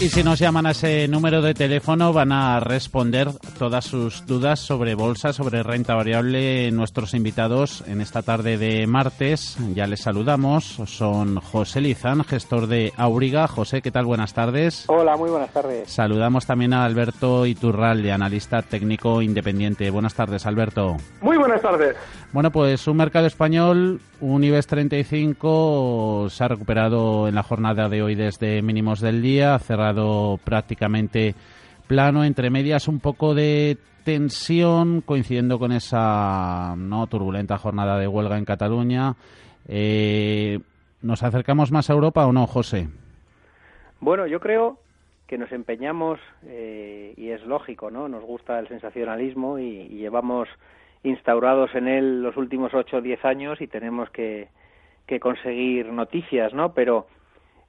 Y si nos llaman a ese número de teléfono van a responder todas sus dudas sobre bolsa, sobre renta variable nuestros invitados en esta tarde de martes. Ya les saludamos. Son José Lizán, gestor de Auriga. José, ¿qué tal? Buenas tardes. Hola, muy buenas tardes. Saludamos también a Alberto Iturralde, analista técnico independiente. Buenas tardes, Alberto. Muy buenas tardes. Bueno, pues un mercado español, un IBEX 35 se ha recuperado en la jornada de hoy desde mínimos del día, ha prácticamente plano, entre medias un poco de tensión, coincidiendo con esa no turbulenta jornada de huelga en Cataluña. Eh, ¿Nos acercamos más a Europa o no, José? Bueno, yo creo que nos empeñamos, eh, y es lógico, ¿no? Nos gusta el sensacionalismo y, llevamos instaurados en él los últimos ocho o diez años y tenemos que, que conseguir noticias, ¿no? Pero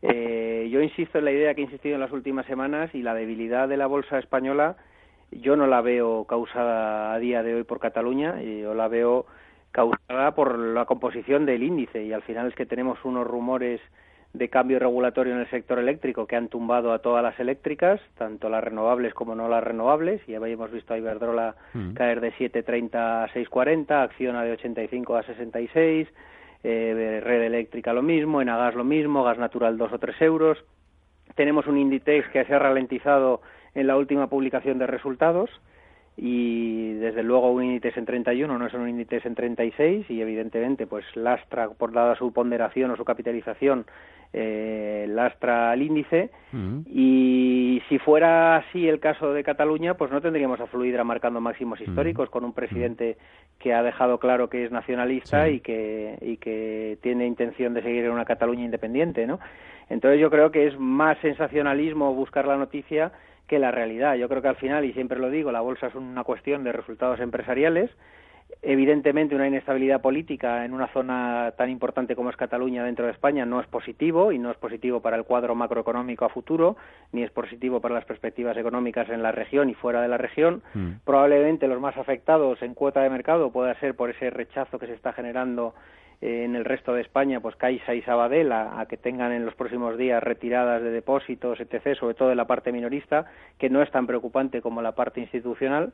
eh, yo insisto en la idea que he insistido en las últimas semanas y la debilidad de la bolsa española yo no la veo causada a día de hoy por Cataluña, yo la veo causada por la composición del índice y al final es que tenemos unos rumores de cambio regulatorio en el sector eléctrico que han tumbado a todas las eléctricas, tanto las renovables como no las renovables. Ya habíamos visto a Iberdrola mm. caer de 7.30 a 6.40, Acciona de 85 a 66, eh, Red Eléctrica lo mismo, Enagas lo mismo, Gas Natural 2 o 3 euros. Tenemos un Inditex que se ha ralentizado en la última publicación de resultados y desde luego un índice en 31 no es un índice en 36 y evidentemente pues lastra por dada su ponderación o su capitalización eh, lastra al índice. Y si fuera así el caso de Cataluña pues no tendríamos a Fluidra marcando máximos históricos con un presidente que ha dejado claro que es nacionalista y que y que tiene intención de seguir en una Cataluña independiente no entonces yo creo que es más sensacionalismo buscar la noticia que la realidad. Yo creo que al final, y siempre lo digo, la bolsa es una cuestión de resultados empresariales. Evidentemente, una inestabilidad política en una zona tan importante como es Cataluña dentro de España no es positivo y no es positivo para el cuadro macroeconómico a futuro, ni es positivo para las perspectivas económicas en la región y fuera de la región. Mm. Probablemente los más afectados en cuota de mercado pueda ser por ese rechazo que se está generando en el resto de España, pues Caixa y Sabadell, a, que tengan en los próximos días retiradas de depósitos, etc., sobre todo de la parte minorista, que no es tan preocupante como la parte institucional,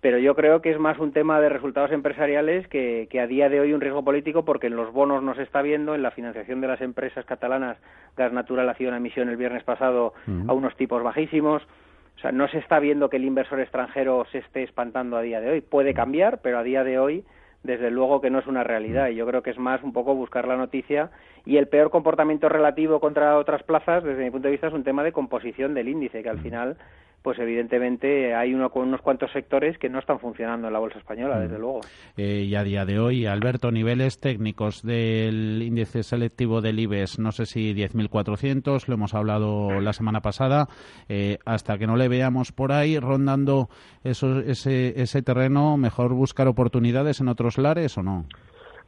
pero yo creo que es más un tema de resultados empresariales que, a día de hoy un riesgo político porque en los bonos no se está viendo, en la financiación de las empresas catalanas, Gas Natural ha sido una emisión el viernes pasado a unos tipos bajísimos, o sea, no se está viendo que el inversor extranjero se esté espantando a día de hoy. Puede cambiar, pero a día de hoy desde luego que no es una realidad. Y yo creo que es más un poco buscar la noticia. Y el peor comportamiento relativo contra otras plazas desde mi punto de vista es un tema de composición del índice que al final pues evidentemente hay uno con unos cuantos sectores que no están funcionando en la bolsa española, desde luego. Eh, y a día de hoy, Alberto, niveles técnicos del índice selectivo del IBEX, no sé si 10.400, lo hemos hablado la semana pasada, eh, hasta que no le veamos por ahí rondando eso, ese, ese terreno, mejor buscar oportunidades en otros lares o no.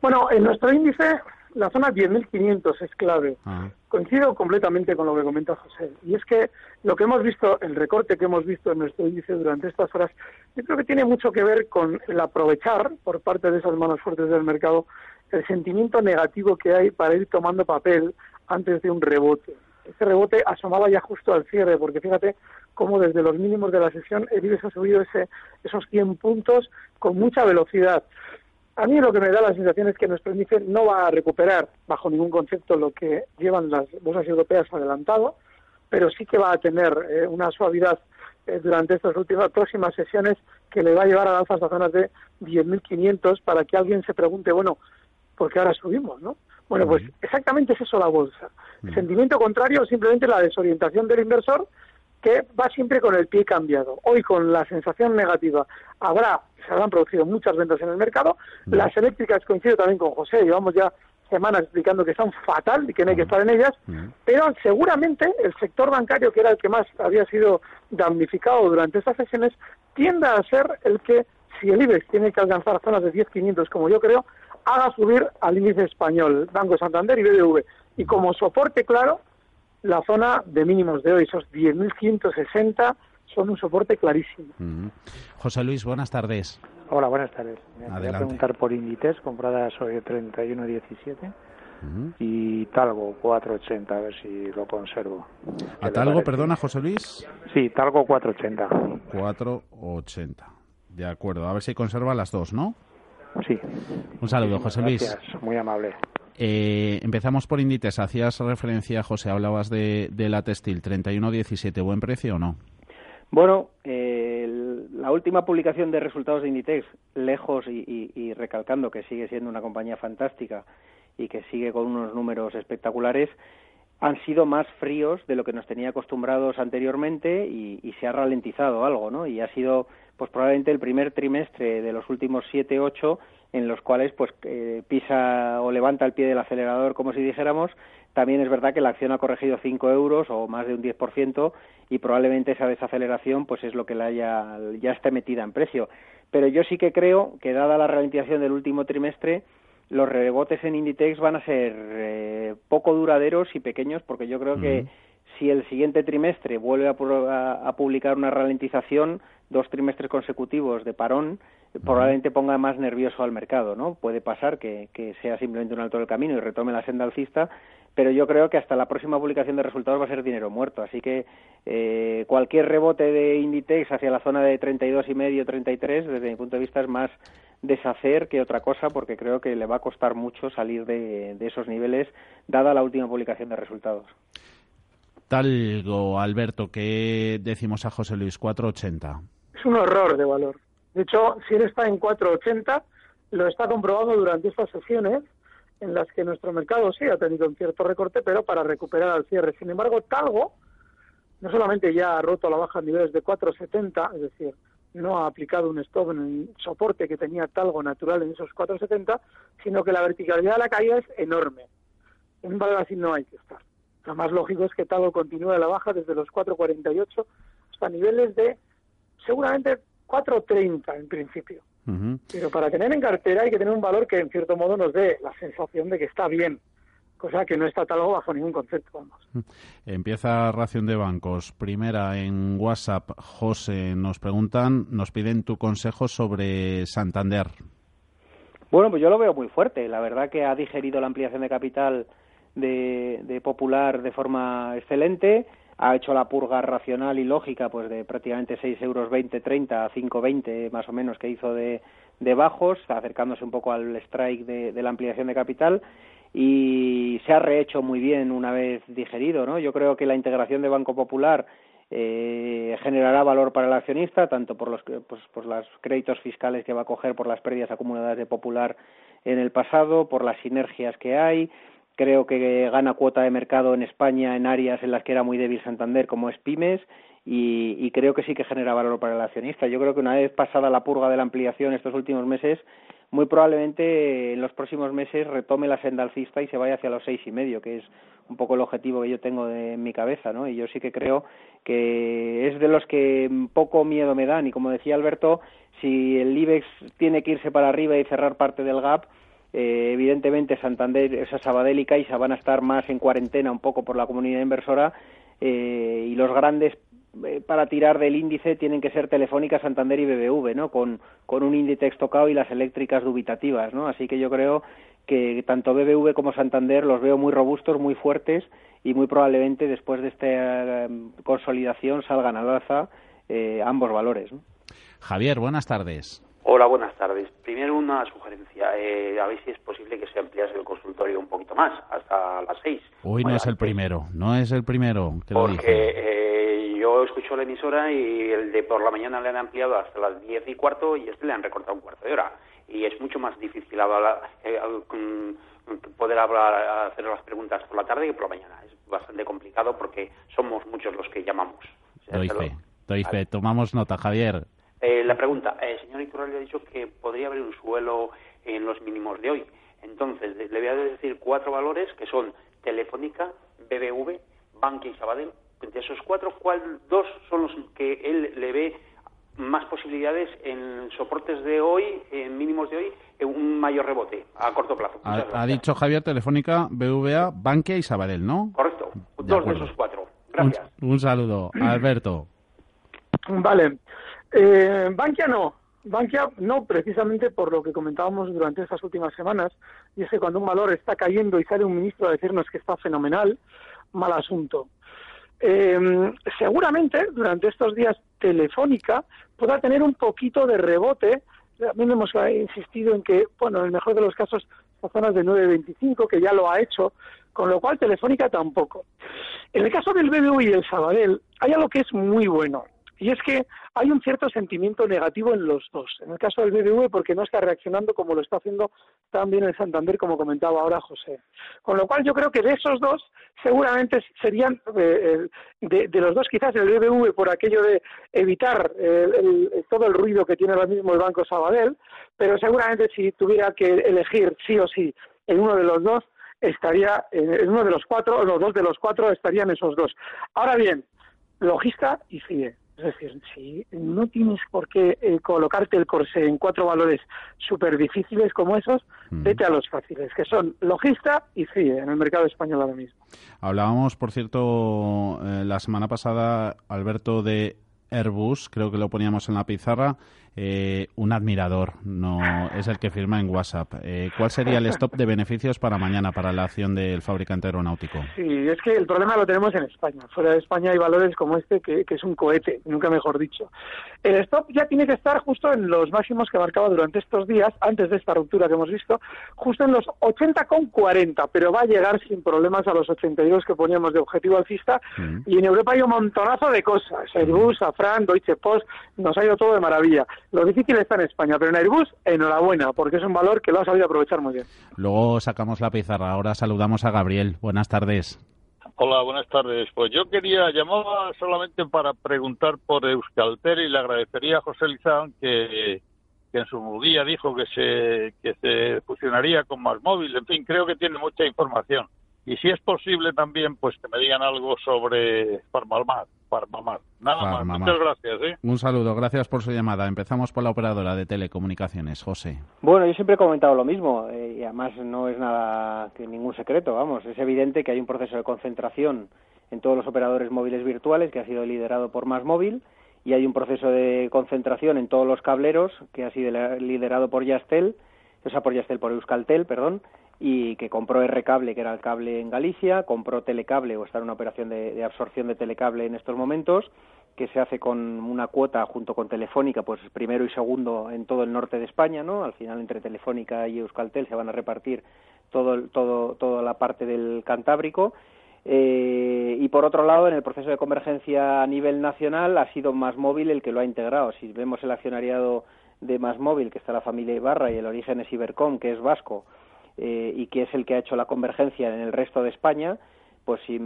Bueno, en nuestro índice la zona 10.500 es clave. Ah. Coincido completamente con lo que comenta José. Y es que lo que hemos visto, el recorte que hemos visto en nuestro índice durante estas horas, yo creo que tiene mucho que ver con el aprovechar por parte de esas manos fuertes del mercado el sentimiento negativo que hay para ir tomando papel antes de un rebote. Ese rebote asomaba ya justo al cierre, porque fíjate cómo desde los mínimos de la sesión el IBEX ha subido ese, esos 100 puntos con mucha velocidad A mí lo que me da la sensación es que nuestro índice no va a recuperar bajo ningún concepto lo que llevan las bolsas europeas adelantado, pero sí que va a tener eh, una suavidad eh, durante estas últimas próximas sesiones que le va a llevar a alzas a zonas de 10.500 para que alguien se pregunte, bueno, ¿por qué ahora subimos, no? Bueno, pues exactamente es eso la bolsa. El sentimiento contrario simplemente la desorientación del inversor que va siempre con el pie cambiado. Hoy con la sensación negativa habrá, se habrán producido muchas ventas en el mercado. Las eléctricas coincido también con José, llevamos ya semanas explicando que están fatal y que no hay que estar en ellas, pero seguramente el sector bancario, que era el que más había sido damnificado durante estas sesiones, tienda a ser el que, si el IBEX tiene que alcanzar zonas de 10.500, como yo creo, haga subir al índice español, Banco Santander y BBV. Y como soporte claro, la zona de mínimos de hoy, esos 10.160, son un soporte clarísimo. José Luis, buenas tardes. Hola, buenas tardes. Me voy a preguntar por Inditex, comprada sobre 31.17. Y Talgo 480, a ver si lo conservo. ¿A Talgo, perdona, José Luis? Sí, Talgo 480. 480. De acuerdo, a ver si conserva las dos, ¿no? Sí. Un saludo, José Luis. Gracias, muy amable. Eh, empezamos por Inditex. Hacías referencia, José, hablabas de, la textil. 31.17, ¿buen precio o no? Bueno, la última publicación de resultados de Inditex, lejos y, recalcando que sigue siendo una compañía fantástica y que sigue con unos números espectaculares, han sido más fríos de lo que nos tenía acostumbrados anteriormente y, y, se ha ralentizado algo, ¿no? Y ha sido, pues probablemente el primer trimestre de los últimos siete, ocho en los cuales pues eh, pisa o levanta el pie del acelerador como si dijéramos también es verdad que la acción ha corregido 5 euros o más de un 10% y probablemente esa desaceleración pues es lo que la haya, ya está metida en precio. Pero yo sí que creo que dada la ralentización del último trimestre, los rebotes en Inditex van a ser eh, poco duraderos y pequeños porque yo creo que si el siguiente trimestre vuelve a, publicar una ralentización, dos trimestres consecutivos de parón, probablemente ponga más nervioso al mercado, ¿no? Puede pasar que, sea simplemente un alto del camino y retome la senda alcista, pero yo creo que hasta la próxima publicación de resultados va a ser dinero muerto. Así que eh, cualquier rebote de Inditex hacia la zona de 32 y medio, 33, desde mi punto de vista es más deshacer que otra cosa, porque creo que le va a costar mucho salir de esos niveles, dada la última publicación de resultados. Talgo, Alberto, ¿qué decimos a José Luis? 480. Es un horror de valor. De hecho, si él está en 480, lo está comprobando durante estas sesiones en las que nuestro mercado sí ha tenido un cierto recorte, pero para recuperar al cierre. Sin embargo, Talgo no solamente ya ha roto la baja a niveles de 470, es decir, no ha aplicado un stop en el soporte que tenía Talgo natural en esos 470, sino que la verticalidad de la caída es enorme. En un valor así no hay que estar. Lo más lógico es que Talgo continúe la baja desde los 4.48 hasta niveles de seguramente 4.30 en principio. Pero para tener en cartera hay que tener un valor que en cierto modo nos dé la sensación de que está bien, cosa que no está Talgo bajo ningún concepto. Empieza ración de bancos. Primera en WhatsApp, José, nos preguntan, nos piden tu consejo sobre Santander. Bueno, pues yo lo veo muy fuerte. La verdad que ha digerido la ampliación de capital de, Popular de forma excelente, ha hecho la purga racional y lógica pues de prácticamente 6 euros 20, 30 a 5,20 más o menos que hizo de, de bajos, acercándose un poco al strike de, la ampliación de capital y se ha rehecho muy bien una vez digerido, ¿no? Yo creo que la integración de Banco Popular eh, generará valor para el accionista, tanto por los, pues, por los créditos fiscales que va a coger por las pérdidas acumuladas de Popular en el pasado, por las sinergias que hay, creo que gana cuota de mercado en España en áreas en las que era muy débil Santander, como es pymes, y, creo que sí que genera valor para el accionista. Yo creo que una vez pasada la purga de la ampliación estos últimos meses, muy probablemente en los próximos meses retome la senda alcista y se vaya hacia los seis y medio, que es un poco el objetivo que yo tengo de, en mi cabeza, ¿no? Y yo sí que creo que es de los que poco miedo me dan. Y como decía Alberto, si el IBEX tiene que irse para arriba y cerrar parte del gap, eh, evidentemente Santander, esa Sabadell y Caixa van a estar más en cuarentena un poco por la comunidad inversora eh, y los grandes eh, para tirar del índice tienen que ser Telefónica, Santander y BBV, ¿no? Con, con un índice tocado y las eléctricas dubitativas, ¿no? Así que yo creo que tanto BBV como Santander los veo muy robustos, muy fuertes y muy probablemente después de esta consolidación salgan al alza ambos valores. Javier, buenas tardes. Hola, buenas tardes. Primero una sugerencia. Eh, a ver si es posible que se ampliase el consultorio un poquito más, hasta las seis. Hoy no es el primero, no es el primero. que porque eh, yo escucho la emisora y el de por la mañana le han ampliado hasta las diez y cuarto y este le han recortado un cuarto de hora. Y es mucho más difícil hablar, eh, poder hablar, hacer las preguntas por la tarde que por la mañana. Es bastante complicado porque somos muchos los que llamamos. doy fe, doy fe. Tomamos nota, Javier. Eh, la pregunta, el señor Iturralde ha dicho que podría haber un suelo en los mínimos de hoy. Entonces, le voy a decir cuatro valores que son Telefónica, BBV, Bankia y Sabadell. De esos cuatro, ¿cuál dos son los que él le ve más posibilidades en soportes de hoy, en mínimos de hoy, en un mayor rebote a corto plazo? Ha, dicho Javier Telefónica, BBVA, Bankia y Sabadell, ¿no? Correcto, dos de esos cuatro. Gracias. un saludo. Alberto. Vale. Eh, Bankia no. Bankia no, precisamente por lo que comentábamos durante estas últimas semanas, y es que cuando un valor está cayendo y sale un ministro a decirnos que está fenomenal, mal asunto. Eh, seguramente durante estos días Telefónica pueda tener un poquito de rebote. También hemos insistido en que, bueno, en el mejor de los casos, las zonas de 9.25, que ya lo ha hecho, con lo cual Telefónica tampoco. En el caso del BBU y el Sabadell, hay algo que es muy bueno. Y es que hay un cierto sentimiento negativo en los dos. En el caso del BBV, porque no está reaccionando como lo está haciendo también el Santander, como comentaba ahora José. Con lo cual, yo creo que de esos dos, seguramente serían, eh, de, los dos, quizás el BBV por aquello de evitar todo el ruido que tiene ahora mismo el Banco Sabadell, pero seguramente si tuviera que elegir sí o sí en uno de los dos, estaría en uno de los cuatro, o los dos de los cuatro estarían esos dos. Ahora bien, logista y CIE. Es decir, si no tienes por qué eh, colocarte el corsé en cuatro valores súper difíciles como esos, vete a los fáciles, que son logista y CIE en el mercado español ahora mismo. Hablábamos, por cierto, eh, la semana pasada, Alberto, de Airbus, creo que lo poníamos en la pizarra, eh, un admirador, no es el que firma en WhatsApp. Eh, ¿Cuál sería el stop de beneficios para mañana, para la acción del fabricante aeronáutico? Sí, es que el problema lo tenemos en España. Fuera de España hay valores como este que, es un cohete, nunca mejor dicho. El stop ya tiene que estar justo en los máximos que marcaba durante estos días, antes de esta ruptura que hemos visto, justo en los 80,40, pero va a llegar sin problemas a los 82 que poníamos de objetivo alcista. Mm. Y en Europa hay un montonazo de cosas. Airbus, Safran, Deutsche Post, nos ha ido todo de maravilla. Lo difícil está en España, pero en Airbus, enhorabuena, porque es un valor que lo ha sabido aprovechar muy bien. Luego sacamos la pizarra. Ahora saludamos a Gabriel. Buenas tardes. Hola, buenas tardes. Pues yo quería, llamaba solamente para preguntar por Euskaltel y le agradecería a José Lizán que, que en su día dijo que se, que se fusionaría con Más Móvil. En fin, creo que tiene mucha información. Y si es posible también, pues que me digan algo sobre Farmalmar. Farmamar. Nada más. Muchas gracias. ¿eh? Un saludo. Gracias por su llamada. Empezamos por la operadora de telecomunicaciones, José. Bueno, yo siempre he comentado lo mismo. Eh, y además no es nada que ningún secreto. Vamos, es evidente que hay un proceso de concentración en todos los operadores móviles virtuales que ha sido liderado por Más Móvil y hay un proceso de concentración en todos los cableros que ha sido liderado por Yastel, o sea, por Yastel, por Euskaltel, perdón, y que compró R-Cable, que era el cable en Galicia, compró Telecable, o está en una operación de, absorción de Telecable en estos momentos, que se hace con una cuota junto con Telefónica, pues primero y segundo en todo el norte de España, ¿no? Al final entre Telefónica y Euskaltel se van a repartir todo, todo, toda la parte del Cantábrico. Eh, y por otro lado, en el proceso de convergencia a nivel nacional ha sido Más Móvil el que lo ha integrado. Si vemos el accionariado de Más Móvil, que está la familia Ibarra, y el origen es Ibercom, que es vasco, eh, y que es el que ha hecho la convergencia en el resto de España, pues si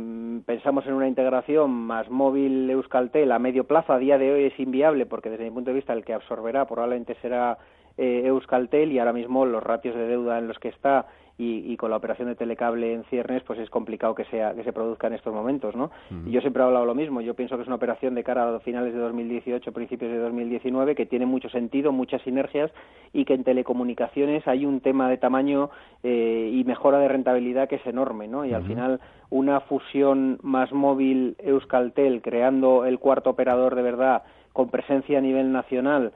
pensamos en una integración más móvil Euskaltel a medio plazo, a día de hoy es inviable porque desde mi punto de vista el que absorberá probablemente será eh, Euskaltel y ahora mismo los ratios de deuda en los que está y, con la operación de telecable en ciernes pues es complicado que sea que se produzca en estos momentos no y yo siempre he hablado lo mismo. Yo pienso que es una operación de cara a finales de 2018 principios de 2019 que tiene mucho sentido muchas sinergias y que en telecomunicaciones hay un tema de tamaño eh, y mejora de rentabilidad que es enorme no y al final una fusión más móvil Euskaltel creando el cuarto operador de verdad con presencia a nivel nacional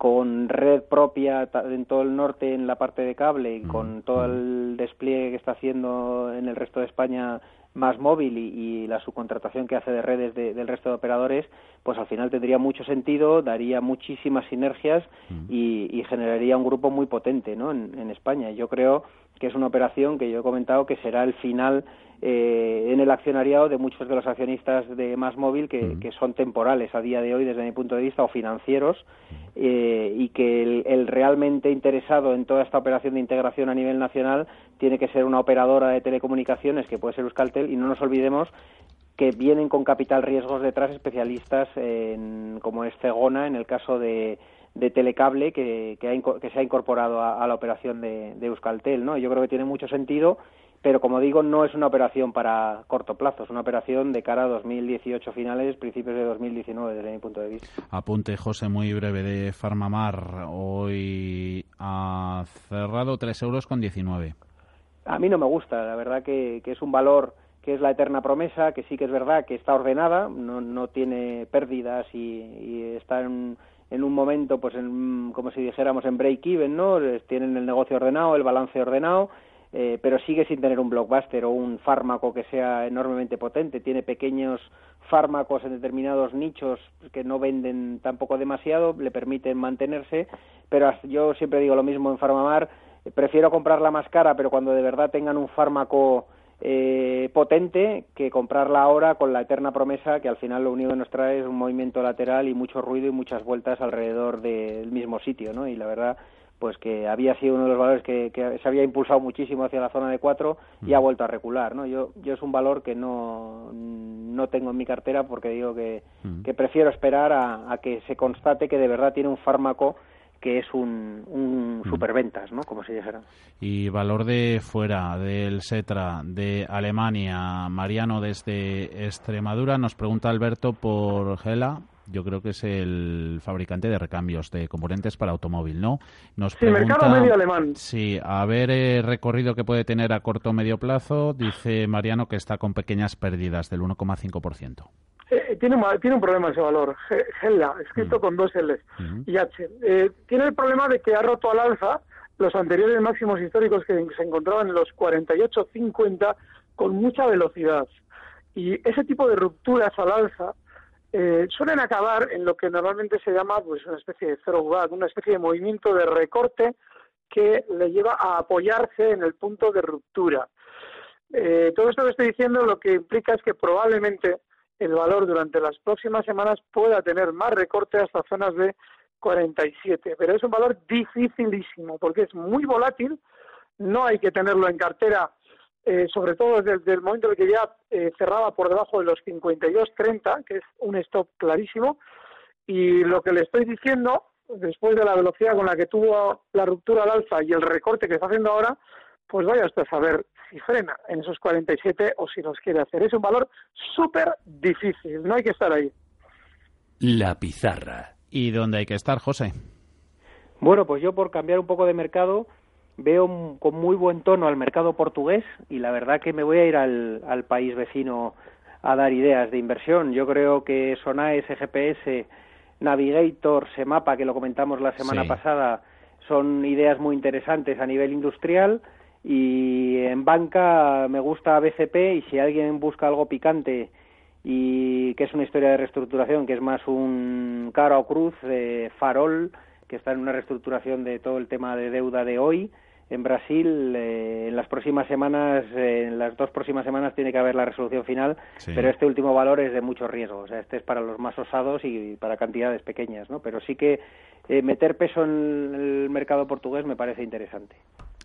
con red propia en todo el norte en la parte de cable y con todo el despliegue que está haciendo en el resto de España más móvil y, la subcontratación que hace de redes del resto de operadores, pues al final tendría mucho sentido, daría muchísimas sinergias mm. y, generaría un grupo muy potente ¿no? en, en España. Yo creo que es una operación que yo he comentado que será el final eh, en el accionariado de muchos de los accionistas de Más Móvil que, son temporales a día de hoy desde mi punto de vista o financieros eh, y que el, realmente interesado en toda esta operación de integración a nivel nacional tiene que ser una operadora de telecomunicaciones que puede ser Euskaltel y no nos olvidemos que vienen con capital riesgos detrás especialistas en, como es Cegona en el caso de de telecable que, que, se ha incorporado a, la operación de, Euskaltel. ¿no? Yo creo que tiene mucho sentido, pero como digo, no es una operación para corto plazo, es una operación de cara a 2018 finales, principios de 2019, desde mi punto de vista. Apunte, José, muy breve de Farmamar. Hoy ha cerrado 3 euros con 19. A mí no me gusta, la verdad que, que es un valor que es la eterna promesa, que sí que es verdad que está ordenada, no, no tiene pérdidas y, y está en, en un momento, pues en, como si dijéramos en break-even, ¿no? Tienen el negocio ordenado, el balance ordenado, eh, pero sigue sin tener un blockbuster o un fármaco que sea enormemente potente. Tiene pequeños fármacos en determinados nichos que no venden tampoco demasiado, le permiten mantenerse, pero yo siempre digo lo mismo en Farmamar, prefiero comprarla más cara, pero cuando de verdad tengan un fármaco eh, potente que comprarla ahora con la eterna promesa que al final lo único que nos trae es un movimiento lateral y mucho ruido y muchas vueltas alrededor del mismo sitio, ¿no? Y la verdad pues que había sido uno de los valores que, se había impulsado muchísimo hacia la zona de 4 y ha mm. vuelto a recular, ¿no? Yo, yo es un valor que no, no tengo en mi cartera porque digo que, mm. que prefiero esperar a, a, que se constate que de verdad tiene un fármaco que es un, un superventas, ¿no? Como se dijera. Y valor de fuera, del SETRA, de Alemania, Mariano desde Extremadura, nos pregunta Alberto por Gela, yo creo que es el fabricante de recambios de componentes para automóvil, ¿no? Nos sí, mercado medio alemán. Sí, a ver el recorrido que puede tener a corto o medio plazo, dice Mariano que está con pequeñas pérdidas del 1,5%. Eh, tiene, tiene un problema ese valor, GELA, escrito mm. con dos L y H. Eh, tiene el problema de que ha roto al alza los anteriores máximos históricos que se encontraban en los 48-50 con mucha velocidad. Y ese tipo de rupturas al alza eh, suelen acabar en lo que normalmente se llama pues una especie de throwback, una especie de movimiento de recorte que le lleva a apoyarse en el punto de ruptura. todo esto que estoy diciendo lo que implica es que probablemente el valor durante las próximas semanas pueda tener más recorte hasta zonas de 47, pero es un valor dificilísimo porque es muy volátil, no hay que tenerlo en cartera, eh, sobre todo desde el momento en que ya eh, cerraba por debajo de los 52.30, que es un stop clarísimo, y lo que le estoy diciendo, después de la velocidad con la que tuvo la ruptura al alza y el recorte que está haciendo ahora, pues vaya usted a saber si frena en esos 47 o si los quiere hacer. Es un valor súper difícil, no hay que estar ahí. La pizarra. ¿Y dónde hay que estar, José? Bueno, pues yo por cambiar un poco de mercado veo con muy buen tono al mercado portugués y la verdad que me voy a ir al, al país vecino a dar ideas de inversión. Yo creo que Sonae, SGPS, Navigator, Semapa, que lo comentamos la semana pasada, son ideas muy interesantes a nivel industrial y en banca me gusta BCP y si alguien busca algo picante y que es una historia de reestructuración, que es más un cara o cruz, de Farol, que está en una reestructuración de todo el tema de deuda de hoy, en Brasil eh, en las próximas semanas, eh, en las dos próximas semanas tiene que haber la resolución final, pero este último valor es de mucho riesgo, o sea, este es para los más osados y para cantidades pequeñas, ¿no? Pero sí que eh, meter peso en el mercado portugués me parece interesante.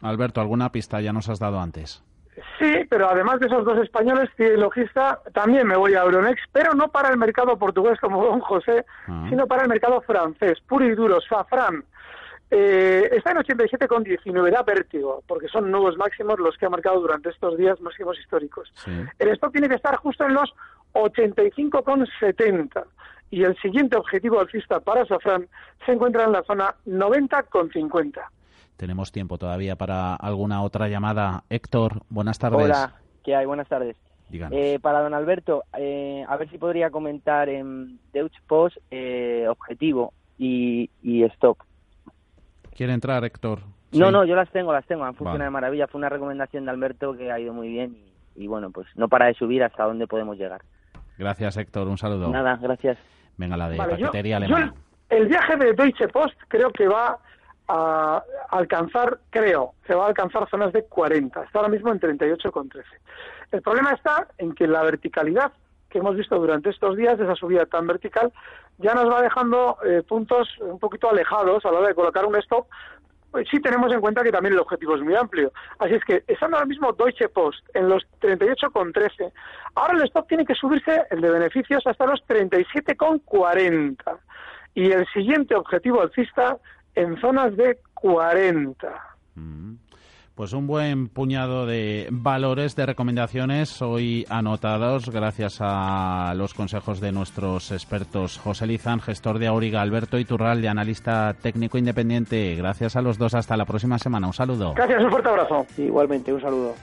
Alberto, ¿alguna pista ya nos has dado antes? Sí, pero además de esos dos españoles, logista, también me voy a Euronext, pero no para el mercado portugués como don José, ah. sino para el mercado francés, puro y duro, Safran. Eh, está en 87,19, da vértigo, porque son nuevos máximos los que ha marcado durante estos días máximos históricos. El stock tiene que estar justo en los 85,70 y el siguiente objetivo alcista para Safran se encuentra en la zona 90,50. Tenemos tiempo todavía para alguna otra llamada. Héctor, buenas tardes. Hola, ¿qué hay? Buenas tardes. Eh, para don Alberto, eh, a ver si podría comentar en Deutsche Post eh, objetivo y, y stop. ¿Quiere entrar, Héctor? No, no, yo las tengo, las tengo. Han funcionado de maravilla. Fue una recomendación de Alberto que ha ido muy bien y bueno, pues no para de subir hasta dónde podemos llegar. Gracias, Héctor. Un saludo. Nada, gracias. Venga, la de paquetería alemana. el viaje de Deutsche Post creo que va a alcanzar, creo, se va a alcanzar zonas de 40. Está ahora mismo en 38,13. El problema está en que la verticalidad que hemos visto durante estos días, esa subida tan vertical, ya nos va dejando eh, puntos un poquito alejados a la hora de colocar un stop. Pues sí tenemos en cuenta que también el objetivo es muy amplio. Así es que estando ahora mismo Deutsche Post en los 38,13, ahora el stop tiene que subirse, el de beneficios, hasta los 37,40. Y el siguiente objetivo alcista en zonas de 40. Mm. Pues un buen puñado de valores, de recomendaciones hoy anotados gracias a los consejos de nuestros expertos. José Lizán, gestor de Auriga, Alberto Iturral, analista técnico independiente. Gracias a los dos. Hasta la próxima semana. Un saludo. Gracias, un fuerte abrazo. Igualmente, un saludo.